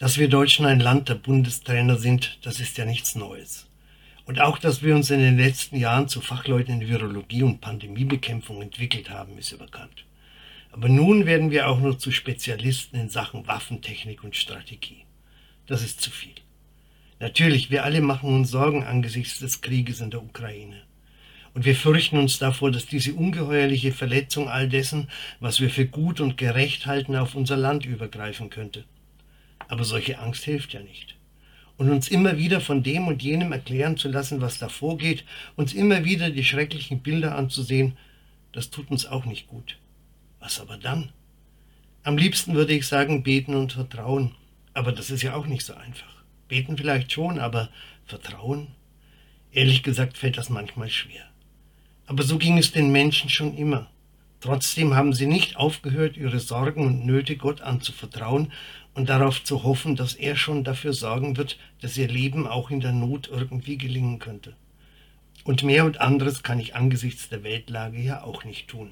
Dass wir Deutschen ein Land der Bundestrainer sind, das ist ja nichts Neues. Und auch, dass wir uns in den letzten Jahren zu Fachleuten in Virologie und Pandemiebekämpfung entwickelt haben, ist überkannt. Aber nun werden wir auch noch zu Spezialisten in Sachen Waffentechnik und Strategie. Das ist zu viel. Natürlich, wir alle machen uns Sorgen angesichts des Krieges in der Ukraine. Und wir fürchten uns davor, dass diese ungeheuerliche Verletzung all dessen, was wir für gut und gerecht halten, auf unser Land übergreifen könnte. Aber solche Angst hilft ja nicht. Und uns immer wieder von dem und jenem erklären zu lassen, was da vorgeht, uns immer wieder die schrecklichen Bilder anzusehen, das tut uns auch nicht gut. Was aber dann? Am liebsten würde ich sagen, beten und vertrauen. Aber das ist ja auch nicht so einfach. Beten vielleicht schon, aber vertrauen? Ehrlich gesagt fällt das manchmal schwer. Aber so ging es den Menschen schon immer. Trotzdem haben sie nicht aufgehört, ihre Sorgen und Nöte Gott anzuvertrauen und darauf zu hoffen, dass er schon dafür sorgen wird, dass ihr Leben auch in der Not irgendwie gelingen könnte. Und mehr und anderes kann ich angesichts der Weltlage ja auch nicht tun.